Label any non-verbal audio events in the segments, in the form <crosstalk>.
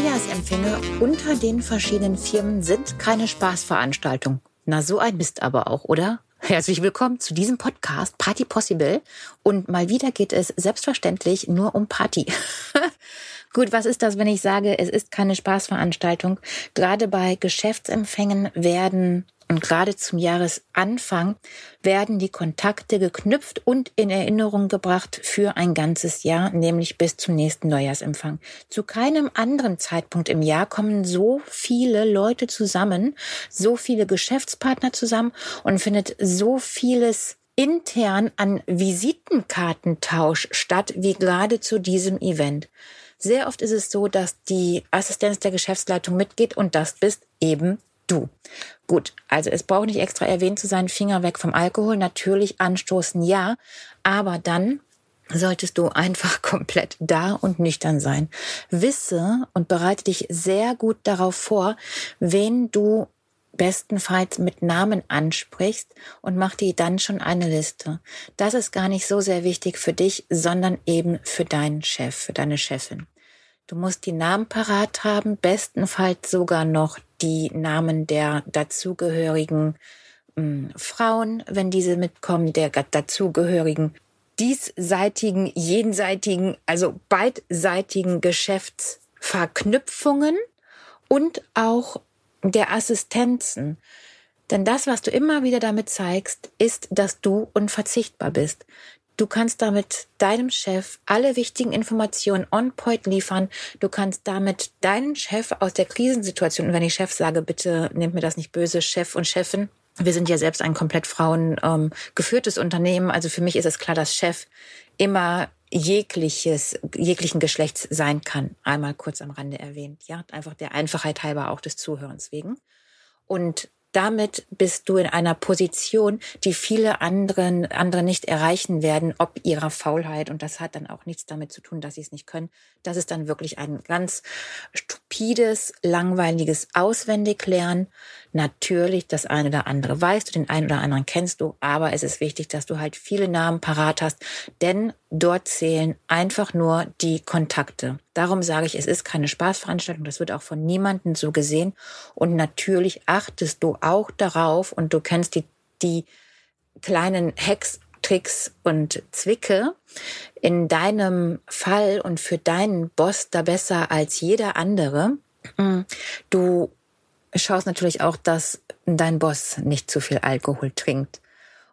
Neujahrsempfänge unter den verschiedenen Firmen sind keine Spaßveranstaltung. Na, so ein Mist aber auch, oder? Herzlich willkommen zu diesem Podcast Party Possible. Und mal wieder geht es selbstverständlich nur um Party. <laughs> Gut, was ist das, wenn ich sage, es ist keine Spaßveranstaltung? Gerade bei Geschäftsempfängen werden und gerade zum Jahresanfang werden die Kontakte geknüpft und in Erinnerung gebracht für ein ganzes Jahr, nämlich bis zum nächsten Neujahrsempfang. Zu keinem anderen Zeitpunkt im Jahr kommen so viele Leute zusammen, so viele Geschäftspartner zusammen und findet so vieles intern an Visitenkartentausch statt, wie gerade zu diesem Event. Sehr oft ist es so, dass die Assistenz der Geschäftsleitung mitgeht und das bist eben du. Gut, also es braucht nicht extra erwähnt zu sein, Finger weg vom Alkohol. Natürlich anstoßen, ja, aber dann solltest du einfach <laughs> komplett da und nüchtern sein. Wisse und bereite dich sehr gut darauf vor, wen du bestenfalls mit Namen ansprichst und mach dir dann schon eine Liste. Das ist gar nicht so sehr wichtig für dich, sondern eben für deinen Chef, für deine Chefin. Du musst die Namen parat haben, bestenfalls sogar noch die Namen der dazugehörigen äh, Frauen, wenn diese mitkommen, der dazugehörigen diesseitigen, jenseitigen, also beidseitigen Geschäftsverknüpfungen und auch der Assistenzen. Denn das, was du immer wieder damit zeigst, ist, dass du unverzichtbar bist. Du kannst damit deinem Chef alle wichtigen Informationen on point liefern. Du kannst damit deinen Chef aus der Krisensituation, und wenn ich Chef sage, bitte nehmt mir das nicht böse, Chef und Chefin. Wir sind ja selbst ein komplett Frauen ähm, Unternehmen. Also für mich ist es klar, dass Chef immer jegliches, jeglichen Geschlechts sein kann. Einmal kurz am Rande erwähnt. Ja, einfach der Einfachheit halber auch des Zuhörens wegen. Und damit bist du in einer Position, die viele anderen, andere nicht erreichen werden, ob ihrer Faulheit. Und das hat dann auch nichts damit zu tun, dass sie es nicht können. Das ist dann wirklich ein ganz stupides, langweiliges Auswendiglernen. Natürlich, das eine oder andere weißt du, den einen oder anderen kennst du, aber es ist wichtig, dass du halt viele Namen parat hast, denn dort zählen einfach nur die Kontakte. Darum sage ich, es ist keine Spaßveranstaltung, das wird auch von niemandem so gesehen. Und natürlich achtest du auch darauf und du kennst die, die kleinen Hacks, Tricks und Zwicke in deinem Fall und für deinen Boss da besser als jeder andere. Du schaust natürlich auch, dass dein Boss nicht zu viel Alkohol trinkt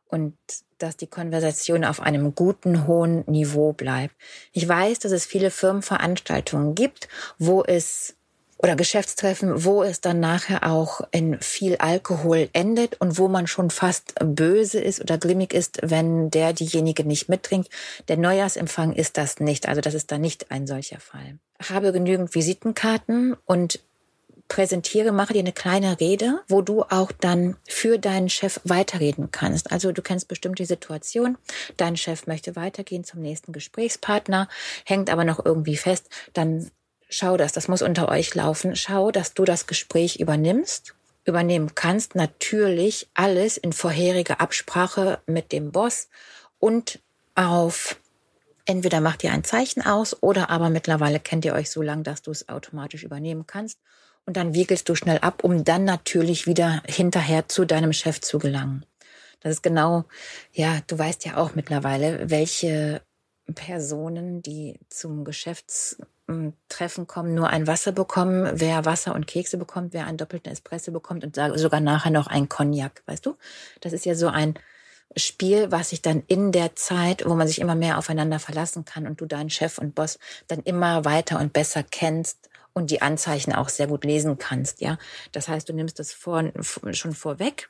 und dass die Konversation auf einem guten, hohen Niveau bleibt. Ich weiß, dass es viele Firmenveranstaltungen gibt, wo es oder Geschäftstreffen, wo es dann nachher auch in viel Alkohol endet und wo man schon fast böse ist oder grimmig ist, wenn der diejenige nicht mittrinkt. Der Neujahrsempfang ist das nicht. Also das ist da nicht ein solcher Fall. Habe genügend Visitenkarten und präsentiere, mache dir eine kleine Rede, wo du auch dann für deinen Chef weiterreden kannst. Also du kennst bestimmt die Situation, dein Chef möchte weitergehen zum nächsten Gesprächspartner, hängt aber noch irgendwie fest, dann schau das, das muss unter euch laufen, schau, dass du das Gespräch übernimmst übernehmen kannst, natürlich alles in vorheriger Absprache mit dem Boss und auf entweder macht ihr ein Zeichen aus oder aber mittlerweile kennt ihr euch so lang, dass du es automatisch übernehmen kannst und dann wiegelst du schnell ab, um dann natürlich wieder hinterher zu deinem Chef zu gelangen. Das ist genau, ja, du weißt ja auch mittlerweile, welche Personen, die zum Geschäftstreffen kommen, nur ein Wasser bekommen, wer Wasser und Kekse bekommt, wer einen doppelten Espresso bekommt und sogar nachher noch ein Cognac, weißt du? Das ist ja so ein Spiel, was sich dann in der Zeit, wo man sich immer mehr aufeinander verlassen kann und du deinen Chef und Boss dann immer weiter und besser kennst und die Anzeichen auch sehr gut lesen kannst, ja. Das heißt, du nimmst das vor, schon vorweg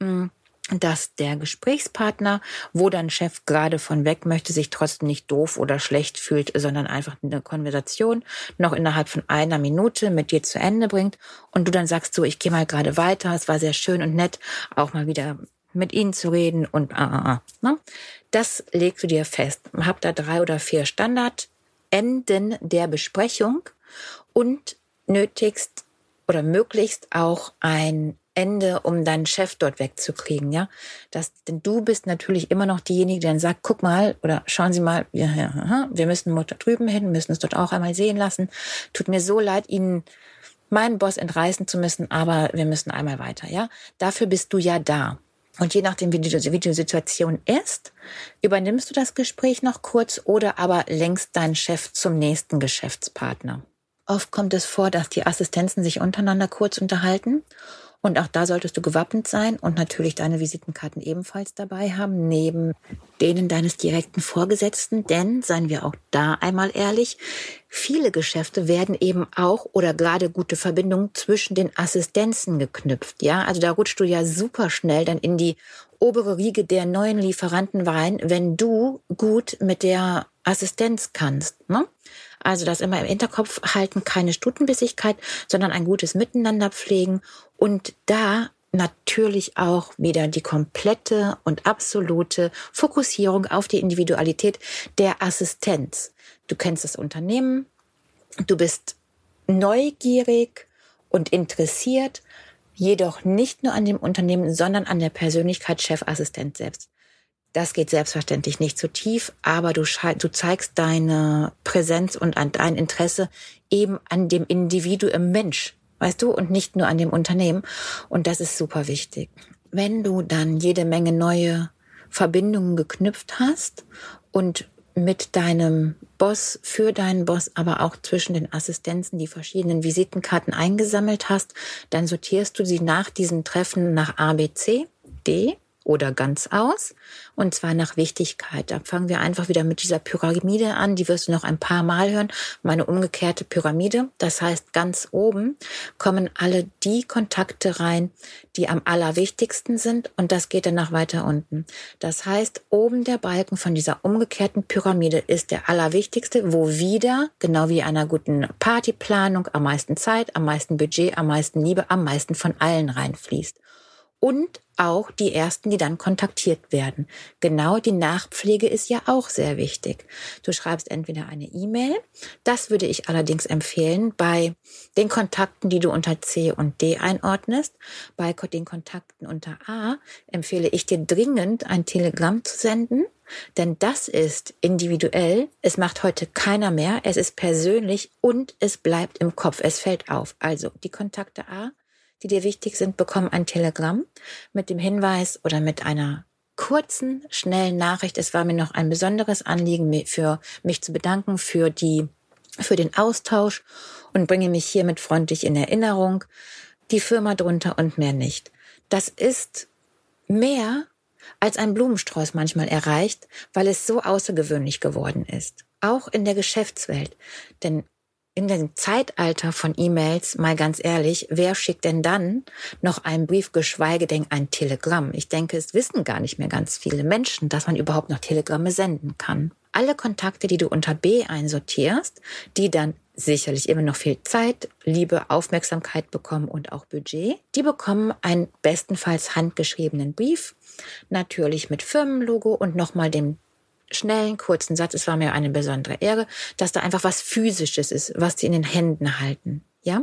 mm, dass der Gesprächspartner, wo dein Chef gerade von weg möchte, sich trotzdem nicht doof oder schlecht fühlt, sondern einfach eine Konversation noch innerhalb von einer Minute mit dir zu Ende bringt und du dann sagst so, ich gehe mal gerade weiter, es war sehr schön und nett, auch mal wieder mit ihnen zu reden und ah, ah, ah. Ne? Das legst du dir fest. Hab da drei oder vier Standardenden der Besprechung und nötigst oder möglichst auch ein Ende, um deinen Chef dort wegzukriegen, ja. Das, denn du bist natürlich immer noch diejenige, die dann sagt, guck mal oder schauen Sie mal, ja, ja, wir müssen dort drüben hin, müssen es dort auch einmal sehen lassen. Tut mir so leid, Ihnen meinen Boss entreißen zu müssen, aber wir müssen einmal weiter, ja. Dafür bist du ja da. Und je nachdem, wie die, wie die Situation ist, übernimmst du das Gespräch noch kurz oder aber lenkst deinen Chef zum nächsten Geschäftspartner. Oft kommt es vor, dass die Assistenzen sich untereinander kurz unterhalten. Und auch da solltest du gewappnet sein und natürlich deine Visitenkarten ebenfalls dabei haben, neben denen deines direkten Vorgesetzten. Denn, seien wir auch da einmal ehrlich, viele Geschäfte werden eben auch oder gerade gute Verbindungen zwischen den Assistenzen geknüpft. Ja, also da rutschst du ja super schnell dann in die obere Riege der neuen Lieferanten rein, wenn du gut mit der Assistenz kannst. Ne? Also das immer im Hinterkopf halten, keine Stutenbissigkeit, sondern ein gutes Miteinander pflegen und da natürlich auch wieder die komplette und absolute Fokussierung auf die Individualität der Assistenz. Du kennst das Unternehmen, du bist neugierig und interessiert, jedoch nicht nur an dem Unternehmen, sondern an der Persönlichkeit Chefassistent selbst. Das geht selbstverständlich nicht zu tief, aber du, du zeigst deine Präsenz und dein Interesse eben an dem Individuum Mensch, weißt du, und nicht nur an dem Unternehmen. Und das ist super wichtig. Wenn du dann jede Menge neue Verbindungen geknüpft hast und mit deinem Boss, für deinen Boss, aber auch zwischen den Assistenzen die verschiedenen Visitenkarten eingesammelt hast, dann sortierst du sie nach diesen Treffen nach A, B, C, D oder ganz aus. Und zwar nach Wichtigkeit. Da fangen wir einfach wieder mit dieser Pyramide an. Die wirst du noch ein paar Mal hören. Meine umgekehrte Pyramide. Das heißt, ganz oben kommen alle die Kontakte rein, die am allerwichtigsten sind. Und das geht dann nach weiter unten. Das heißt, oben der Balken von dieser umgekehrten Pyramide ist der allerwichtigste, wo wieder, genau wie einer guten Partyplanung, am meisten Zeit, am meisten Budget, am meisten Liebe, am meisten von allen reinfließt und auch die ersten, die dann kontaktiert werden. Genau die Nachpflege ist ja auch sehr wichtig. Du schreibst entweder eine E-Mail, das würde ich allerdings empfehlen bei den Kontakten, die du unter C und D einordnest. Bei den Kontakten unter A empfehle ich dir dringend ein Telegramm zu senden, denn das ist individuell, es macht heute keiner mehr, es ist persönlich und es bleibt im Kopf, es fällt auf. Also die Kontakte A die dir wichtig sind, bekommen ein Telegramm mit dem Hinweis oder mit einer kurzen, schnellen Nachricht. Es war mir noch ein besonderes Anliegen, für mich zu bedanken für die, für den Austausch und bringe mich hiermit freundlich in Erinnerung. Die Firma drunter und mehr nicht. Das ist mehr als ein Blumenstrauß manchmal erreicht, weil es so außergewöhnlich geworden ist. Auch in der Geschäftswelt. Denn in dem Zeitalter von E-Mails, mal ganz ehrlich, wer schickt denn dann noch einen Brief, geschweige denn ein Telegramm? Ich denke, es wissen gar nicht mehr ganz viele Menschen, dass man überhaupt noch Telegramme senden kann. Alle Kontakte, die du unter B einsortierst, die dann sicherlich immer noch viel Zeit, Liebe, Aufmerksamkeit bekommen und auch Budget, die bekommen einen bestenfalls handgeschriebenen Brief, natürlich mit Firmenlogo und nochmal dem schnellen, kurzen Satz. Es war mir eine besondere Ehre, dass da einfach was Physisches ist, was sie in den Händen halten. Ja,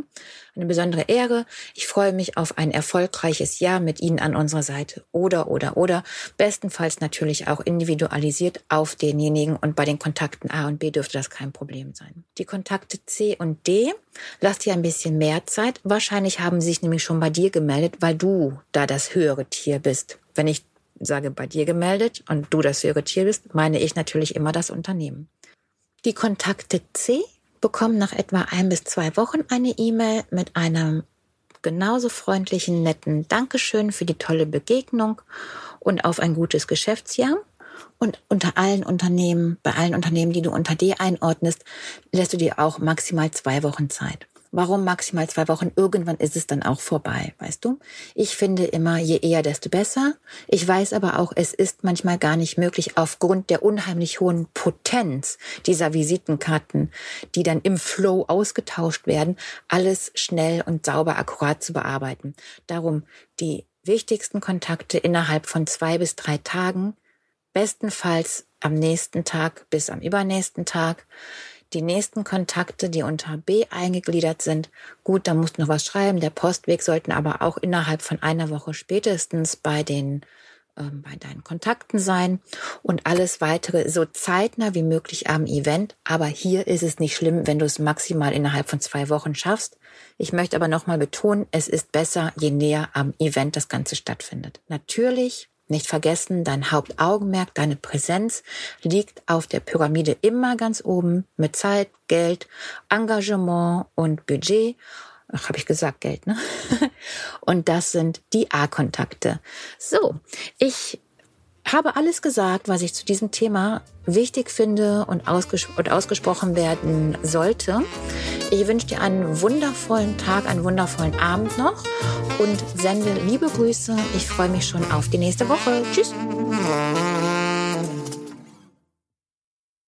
eine besondere Ehre. Ich freue mich auf ein erfolgreiches Jahr mit Ihnen an unserer Seite. Oder, oder, oder. Bestenfalls natürlich auch individualisiert auf denjenigen und bei den Kontakten A und B dürfte das kein Problem sein. Die Kontakte C und D, lass dir ein bisschen mehr Zeit. Wahrscheinlich haben sie sich nämlich schon bei dir gemeldet, weil du da das höhere Tier bist. Wenn ich sage bei dir gemeldet und du das irritiert bist, meine ich natürlich immer das Unternehmen. Die Kontakte C bekommen nach etwa ein bis zwei Wochen eine E-Mail mit einem genauso freundlichen, netten Dankeschön für die tolle Begegnung und auf ein gutes Geschäftsjahr. Und unter allen Unternehmen, bei allen Unternehmen, die du unter D einordnest, lässt du dir auch maximal zwei Wochen Zeit. Warum maximal zwei Wochen? Irgendwann ist es dann auch vorbei, weißt du? Ich finde immer, je eher, desto besser. Ich weiß aber auch, es ist manchmal gar nicht möglich, aufgrund der unheimlich hohen Potenz dieser Visitenkarten, die dann im Flow ausgetauscht werden, alles schnell und sauber akkurat zu bearbeiten. Darum die wichtigsten Kontakte innerhalb von zwei bis drei Tagen, bestenfalls am nächsten Tag bis am übernächsten Tag die nächsten Kontakte, die unter B eingegliedert sind, gut, da musst du noch was schreiben. Der Postweg sollten aber auch innerhalb von einer Woche spätestens bei den ähm, bei deinen Kontakten sein und alles weitere so zeitnah wie möglich am Event. Aber hier ist es nicht schlimm, wenn du es maximal innerhalb von zwei Wochen schaffst. Ich möchte aber nochmal betonen, es ist besser, je näher am Event das Ganze stattfindet. Natürlich nicht vergessen, dein Hauptaugenmerk, deine Präsenz liegt auf der Pyramide immer ganz oben mit Zeit, Geld, Engagement und Budget ach, habe ich gesagt, Geld, ne? <laughs> Und das sind die A-Kontakte. So, ich habe alles gesagt, was ich zu diesem Thema wichtig finde und, ausges und ausgesprochen werden sollte. Ich wünsche dir einen wundervollen Tag, einen wundervollen Abend noch und sende liebe Grüße. Ich freue mich schon auf die nächste Woche. Tschüss.